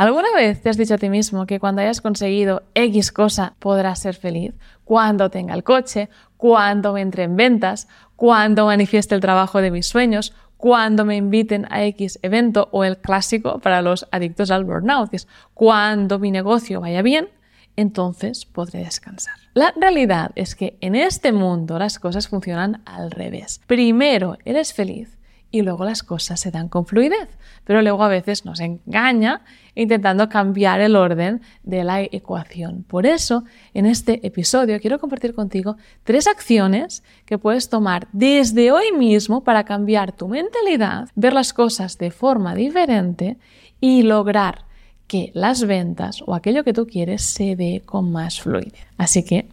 ¿Alguna vez te has dicho a ti mismo que cuando hayas conseguido X cosa podrás ser feliz? Cuando tenga el coche, cuando entre en ventas, cuando manifieste el trabajo de mis sueños, cuando me inviten a X evento o el clásico para los adictos al burnout, es cuando mi negocio vaya bien, entonces podré descansar. La realidad es que en este mundo las cosas funcionan al revés. Primero eres feliz y luego las cosas se dan con fluidez, pero luego a veces nos engaña intentando cambiar el orden de la ecuación. Por eso, en este episodio quiero compartir contigo tres acciones que puedes tomar desde hoy mismo para cambiar tu mentalidad, ver las cosas de forma diferente y lograr que las ventas o aquello que tú quieres se dé con más fluidez. Así que,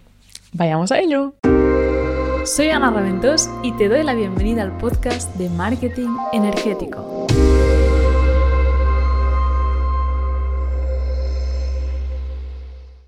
vayamos a ello. Soy Ana Raventós y te doy la bienvenida al podcast de Marketing Energético.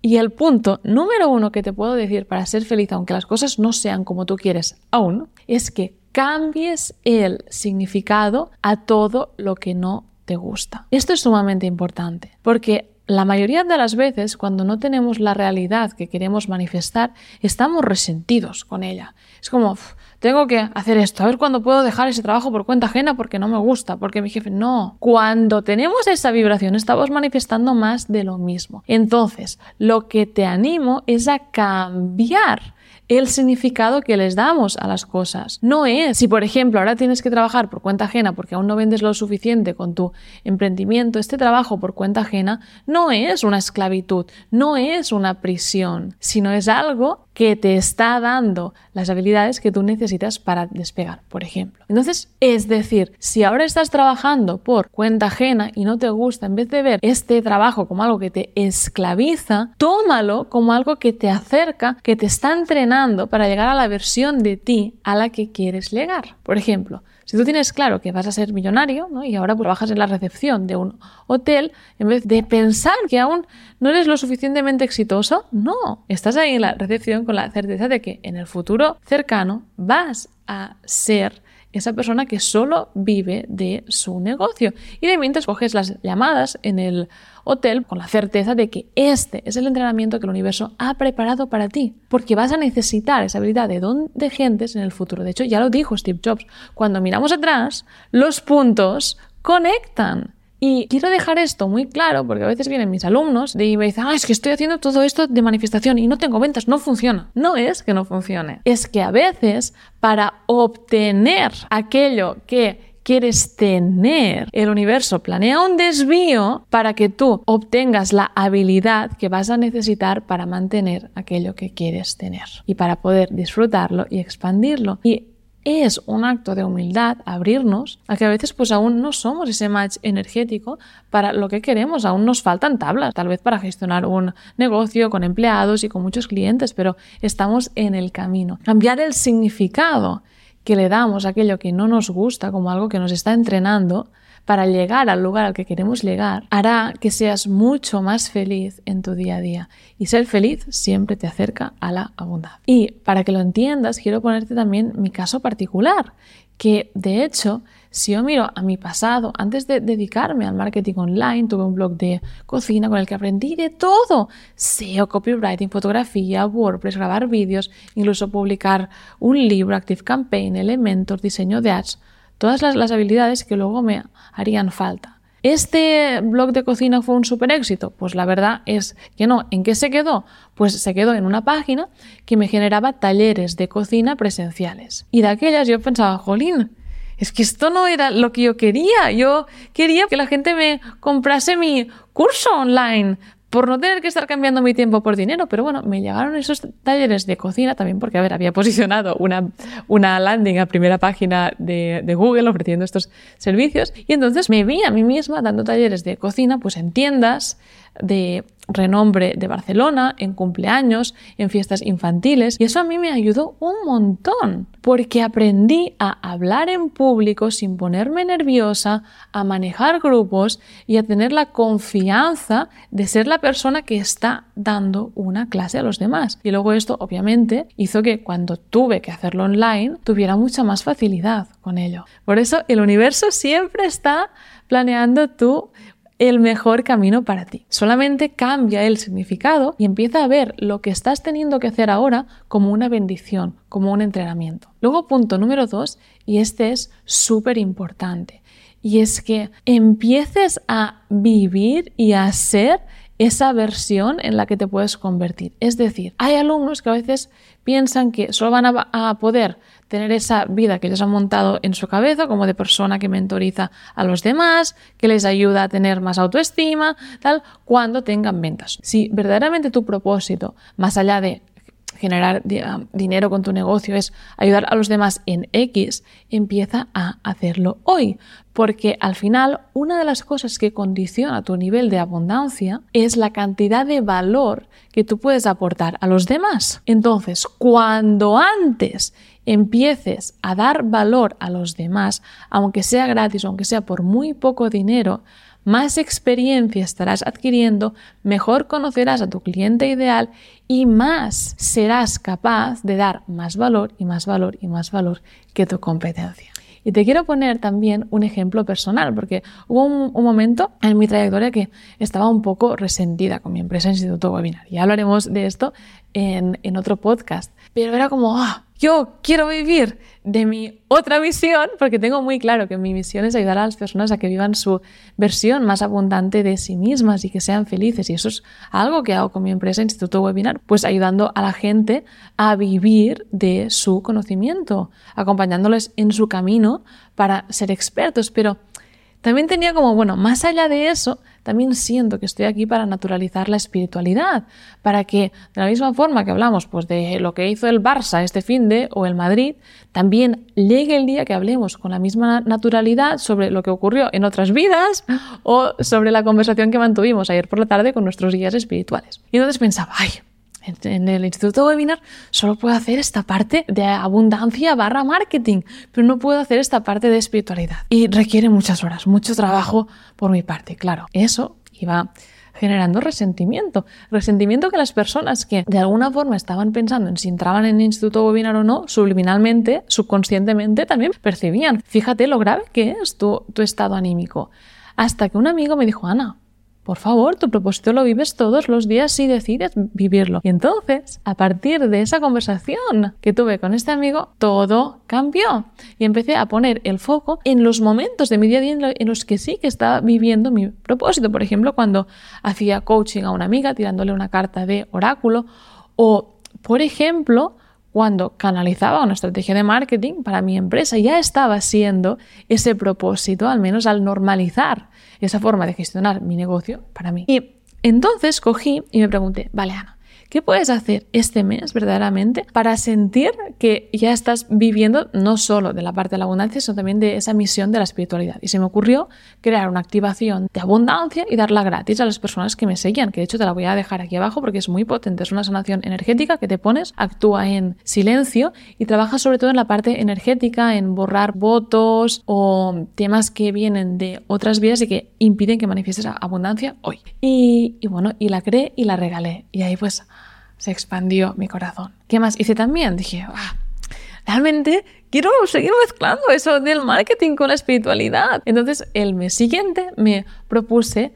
Y el punto número uno que te puedo decir para ser feliz, aunque las cosas no sean como tú quieres aún, es que cambies el significado a todo lo que no te gusta. Esto es sumamente importante porque la mayoría de las veces, cuando no tenemos la realidad que queremos manifestar, estamos resentidos con ella. Es como, tengo que hacer esto, a ver cuándo puedo dejar ese trabajo por cuenta ajena porque no me gusta, porque mi jefe no. Cuando tenemos esa vibración, estamos manifestando más de lo mismo. Entonces, lo que te animo es a cambiar el significado que les damos a las cosas. No es, si por ejemplo ahora tienes que trabajar por cuenta ajena porque aún no vendes lo suficiente con tu emprendimiento, este trabajo por cuenta ajena no es una esclavitud, no es una prisión, sino es algo que te está dando las habilidades que tú necesitas para despegar, por ejemplo. Entonces, es decir, si ahora estás trabajando por cuenta ajena y no te gusta, en vez de ver este trabajo como algo que te esclaviza, tómalo como algo que te acerca, que te está entrenando para llegar a la versión de ti a la que quieres llegar. Por ejemplo, si tú tienes claro que vas a ser millonario y ahora pues, trabajas en la recepción de un hotel, en vez de pensar que aún no eres lo suficientemente exitoso, no, estás ahí en la recepción con la certeza de que en el futuro cercano vas a ser esa persona que solo vive de su negocio. Y de mientras coges las llamadas en el hotel con la certeza de que este es el entrenamiento que el universo ha preparado para ti. Porque vas a necesitar esa habilidad de don de gentes en el futuro. De hecho, ya lo dijo Steve Jobs. Cuando miramos atrás, los puntos conectan. Y quiero dejar esto muy claro porque a veces vienen mis alumnos y me dicen, ah, es que estoy haciendo todo esto de manifestación y no tengo ventas, no funciona. No es que no funcione, es que a veces para obtener aquello que quieres tener, el universo planea un desvío para que tú obtengas la habilidad que vas a necesitar para mantener aquello que quieres tener y para poder disfrutarlo y expandirlo. Y es un acto de humildad abrirnos a que a veces pues aún no somos ese match energético para lo que queremos, aún nos faltan tablas, tal vez para gestionar un negocio con empleados y con muchos clientes, pero estamos en el camino. Cambiar el significado que le damos aquello que no nos gusta como algo que nos está entrenando para llegar al lugar al que queremos llegar, hará que seas mucho más feliz en tu día a día. Y ser feliz siempre te acerca a la abundancia. Y para que lo entiendas, quiero ponerte también mi caso particular, que de hecho, si yo miro a mi pasado, antes de dedicarme al marketing online, tuve un blog de cocina con el que aprendí de todo. SEO, copywriting, fotografía, WordPress, grabar vídeos, incluso publicar un libro, Active Campaign, Elementor, diseño de ads todas las, habilidades que luego me harían falta. ¿Este blog de cocina fue un super éxito? Pues la verdad es que no. ¿En qué se quedó? Pues se quedó en una página que me generaba talleres de cocina presenciales. Y de aquellas yo pensaba, jolín, es que esto no era lo que yo quería. Yo quería que la gente me comprase mi curso online por no tener que estar cambiando mi tiempo por dinero. Pero bueno, me llegaron esos talleres de cocina también porque, a ver, había posicionado una, una landing a primera página de, Google ofreciendo estos servicios y entonces me vi a mí misma dando talleres de cocina pues en tiendas, de renombre de Barcelona, en cumpleaños, en fiestas infantiles. Y eso a mí me ayudó un montón, porque aprendí a hablar en público sin ponerme nerviosa, a manejar grupos y a tener la confianza de ser la persona que está dando una clase a los demás. Y luego esto, obviamente, hizo que cuando tuve que hacerlo online, tuviera mucha más facilidad con ello. Por eso el universo siempre está planeando tu el mejor camino para ti. Solamente cambia el significado y empieza a ver lo que estás teniendo que hacer ahora como una bendición, como un entrenamiento. Luego, punto número dos, y este es súper importante, y es que empieces a vivir y a ser esa versión en la que te puedes convertir. Es decir, hay alumnos que a veces piensan que solo van a, poder tener esa vida que ellos han montado en su cabeza como de persona que mentoriza a los demás, que les ayuda a tener más autoestima, tal, cuando tengan ventas. Si verdaderamente tu propósito, más allá de generar ah, dinero con tu negocio es ayudar a los demás en X, empieza a hacerlo hoy. Porque al final, una de las cosas que condiciona tu nivel de abundancia es la cantidad de valor que tú puedes aportar a los demás. Entonces, cuando antes empieces a dar valor a los demás, aunque sea gratis, aunque sea por muy poco dinero, más experiencia estarás adquiriendo, mejor conocerás a tu cliente ideal y más serás capaz de dar más valor y más valor y más valor que tu competencia. Y te quiero poner también un ejemplo personal, porque hubo un, momento en mi trayectoria que estaba un poco resentida con mi empresa Instituto Webinar. Ya hablaremos de esto en, en otro podcast. Pero era como, ah, yo quiero vivir de mi otra visión, porque tengo muy claro que mi misión es ayudar a las personas a que vivan su versión más abundante de sí mismas y que sean felices. Y eso es algo que hago con mi empresa Instituto Webinar, pues ayudando a la gente a vivir de su conocimiento, acompañándoles en su camino para ser expertos. Pero también tenía como, bueno, más allá de eso, también siento que estoy aquí para naturalizar la espiritualidad, para que de la misma forma que hablamos pues de lo que hizo el Barça este fin de o el Madrid, también llegue el día que hablemos con la misma naturalidad sobre lo que ocurrió en otras vidas o sobre la conversación que mantuvimos ayer por la tarde con nuestros guías espirituales. Y entonces pensaba, ay, en el Instituto Webinar solo puedo hacer esta parte de abundancia barra marketing, pero no puedo hacer esta parte de espiritualidad. Y requiere muchas horas, mucho trabajo por mi parte, claro. Eso iba generando resentimiento. Resentimiento que las personas que de alguna forma estaban pensando en si entraban en el Instituto Webinar o no, subliminalmente, subconscientemente también percibían. Fíjate lo grave que es tu, tu estado anímico. Hasta que un amigo me dijo, Ana, por favor, tu propósito lo vives todos los días si decides vivirlo. Y entonces, a partir de esa conversación que tuve con este amigo, todo cambió. Y empecé a poner el foco en los momentos de mi día a día en los que sí que estaba viviendo mi propósito. Por ejemplo, cuando hacía coaching a una amiga tirándole una carta de oráculo o, por ejemplo, cuando canalizaba una estrategia de marketing para mi empresa, ya estaba siendo ese propósito, al menos al normalizar esa forma de gestionar mi negocio para mí. Y entonces cogí y me pregunté, vale, Ana, ¿Qué puedes hacer este mes verdaderamente para sentir que ya estás viviendo no solo de la parte de la abundancia, sino también de esa misión de la espiritualidad? Y se me ocurrió crear una activación de abundancia y darla gratis a las personas que me seguían, que de hecho te la voy a dejar aquí abajo porque es muy potente. Es una sanación energética que te pones, actúa en silencio y trabaja sobre todo en la parte energética, en borrar votos o temas que vienen de otras vidas y que impiden que manifiestes abundancia hoy. Y, y bueno, y la creé y la regalé. Y ahí pues se expandió mi corazón. ¿Qué más hice también? Dije, ah, realmente quiero seguir mezclando eso del marketing con la espiritualidad. Entonces, el mes siguiente me propuse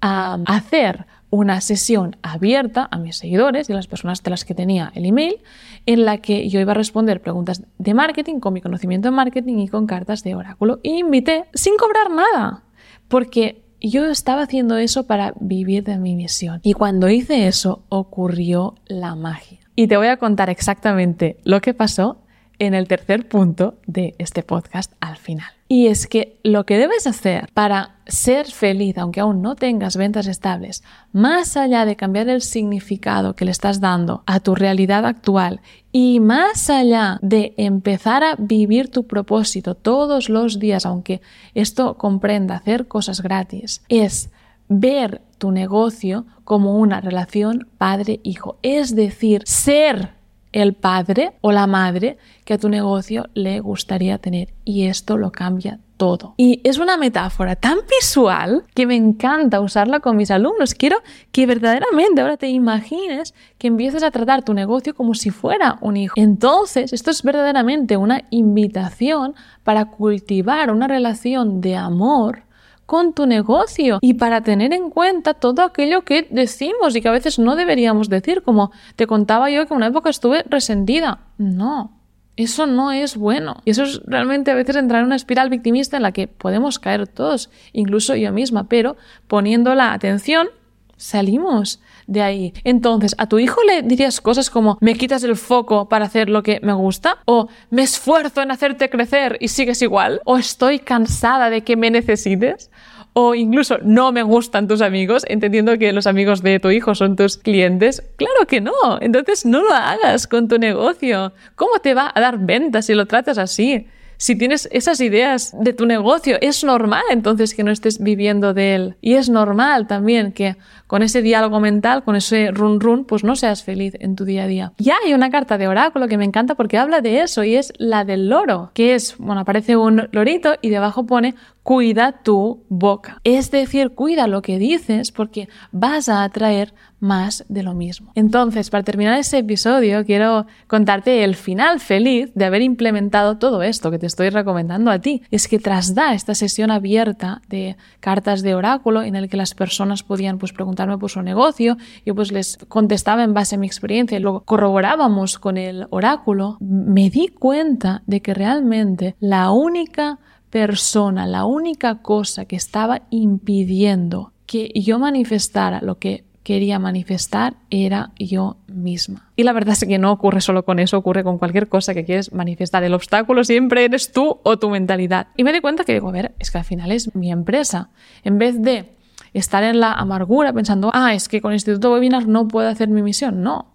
hacer una sesión abierta a mis seguidores y a las personas de las que tenía el email, en la que yo iba a responder preguntas de marketing con mi conocimiento de marketing y con cartas de oráculo. Y invité sin cobrar nada, porque yo estaba haciendo eso para vivir de mi misión. Y cuando hice eso, ocurrió la magia. Y te voy a contar exactamente lo que pasó en el tercer punto de este podcast al final. Y es que lo que debes hacer para ser feliz, aunque aún no tengas ventas estables, más allá de cambiar el significado que le estás dando a tu realidad actual y más allá de empezar a vivir tu propósito todos los días, aunque esto comprenda hacer cosas gratis, es ver tu negocio como una relación padre-hijo. Es decir, ser el padre o la madre que a tu negocio le gustaría tener. Y esto lo cambia todo. Y es una metáfora tan visual que me encanta usarla con mis alumnos. Quiero que verdaderamente ahora te imagines que empieces a tratar tu negocio como si fuera un hijo. Entonces, esto es verdaderamente una invitación para cultivar una relación de amor con tu negocio y para tener en cuenta todo aquello que decimos y que a veces no deberíamos decir, como te contaba yo que una época estuve resentida. No, eso no es bueno. Y eso es realmente a veces entrar en una espiral victimista en la que podemos caer todos, incluso yo misma, pero poniendo la atención salimos de ahí. Entonces, ¿a tu hijo le dirías cosas como me quitas el foco para hacer lo que me gusta? ¿O me esfuerzo en hacerte crecer y sigues igual? ¿O estoy cansada de que me necesites? o incluso no me gustan tus amigos, entendiendo que los amigos de tu hijo son tus clientes. Claro que no. Entonces no lo hagas con tu negocio. ¿Cómo te va a dar ventas si lo tratas así? Si tienes esas ideas de tu negocio, es normal entonces que no estés viviendo de él. Y es normal también que con ese diálogo mental, con ese run run, pues no seas feliz en tu día a día. Ya hay una carta de oráculo que me encanta porque habla de eso y es la del loro, que es, bueno, aparece un lorito y debajo pone cuida tu boca. Es decir, cuida lo que dices porque vas a atraer más de lo mismo. Entonces, para terminar ese episodio, quiero contarte el final feliz de haber implementado todo esto que te estoy recomendando a ti. Es que tras dar esta sesión abierta de cartas de oráculo en el que las personas podían pues preguntarme por su negocio, yo pues les contestaba en base a mi experiencia y luego corroborábamos con el oráculo, me di cuenta de que realmente la única persona, la única cosa que estaba impidiendo que yo manifestara lo que quería manifestar era yo misma. Y la verdad es que no ocurre solo con eso, ocurre con cualquier cosa que quieres manifestar. El obstáculo siempre eres tú o tu mentalidad. Y me di cuenta que digo, a ver, es que al final es mi empresa. En vez de estar en la amargura pensando, ah, es que con el Instituto Webinar no puedo hacer mi misión. No,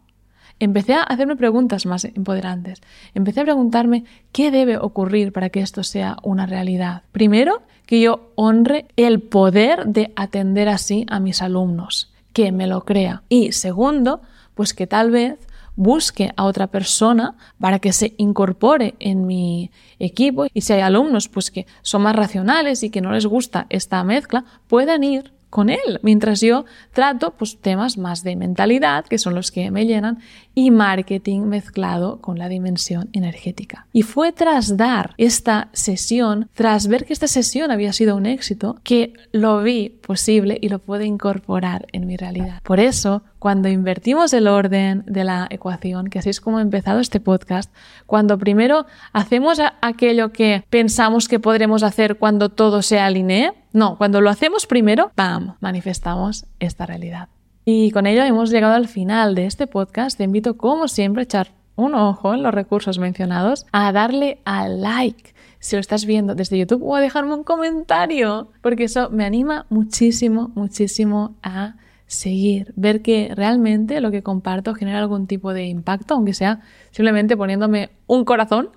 empecé a hacerme preguntas más empoderantes. Empecé a preguntarme qué debe ocurrir para que esto sea una realidad. Primero, que yo honre el poder de atender así a mis alumnos, que me lo crea. Y segundo, pues que tal vez busque a otra persona para que se incorpore en mi equipo y si hay alumnos pues que son más racionales y que no les gusta esta mezcla, puedan ir con él, mientras yo trato pues, temas más de mentalidad, que son los que me llenan, y marketing mezclado con la dimensión energética. Y fue tras dar esta sesión, tras ver que esta sesión había sido un éxito, que lo vi posible y lo pude incorporar en mi realidad. Por eso, cuando invertimos el orden de la ecuación, que así es como he empezado este podcast, cuando primero hacemos aquello que pensamos que podremos hacer cuando todo se alinee, no, cuando lo hacemos primero, ¡pam!, manifestamos esta realidad. Y con ello hemos llegado al final de este podcast. Te invito, como siempre, a echar un ojo en los recursos mencionados, a darle a like si lo estás viendo desde YouTube o a dejarme un comentario, porque eso me anima muchísimo, muchísimo a seguir, ver que realmente lo que comparto genera algún tipo de impacto, aunque sea simplemente poniéndome un corazón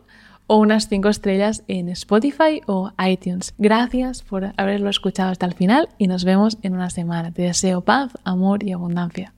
o unas 5 estrellas en Spotify o iTunes. Gracias por haberlo escuchado hasta el final y nos vemos en una semana. Te deseo paz, amor y abundancia.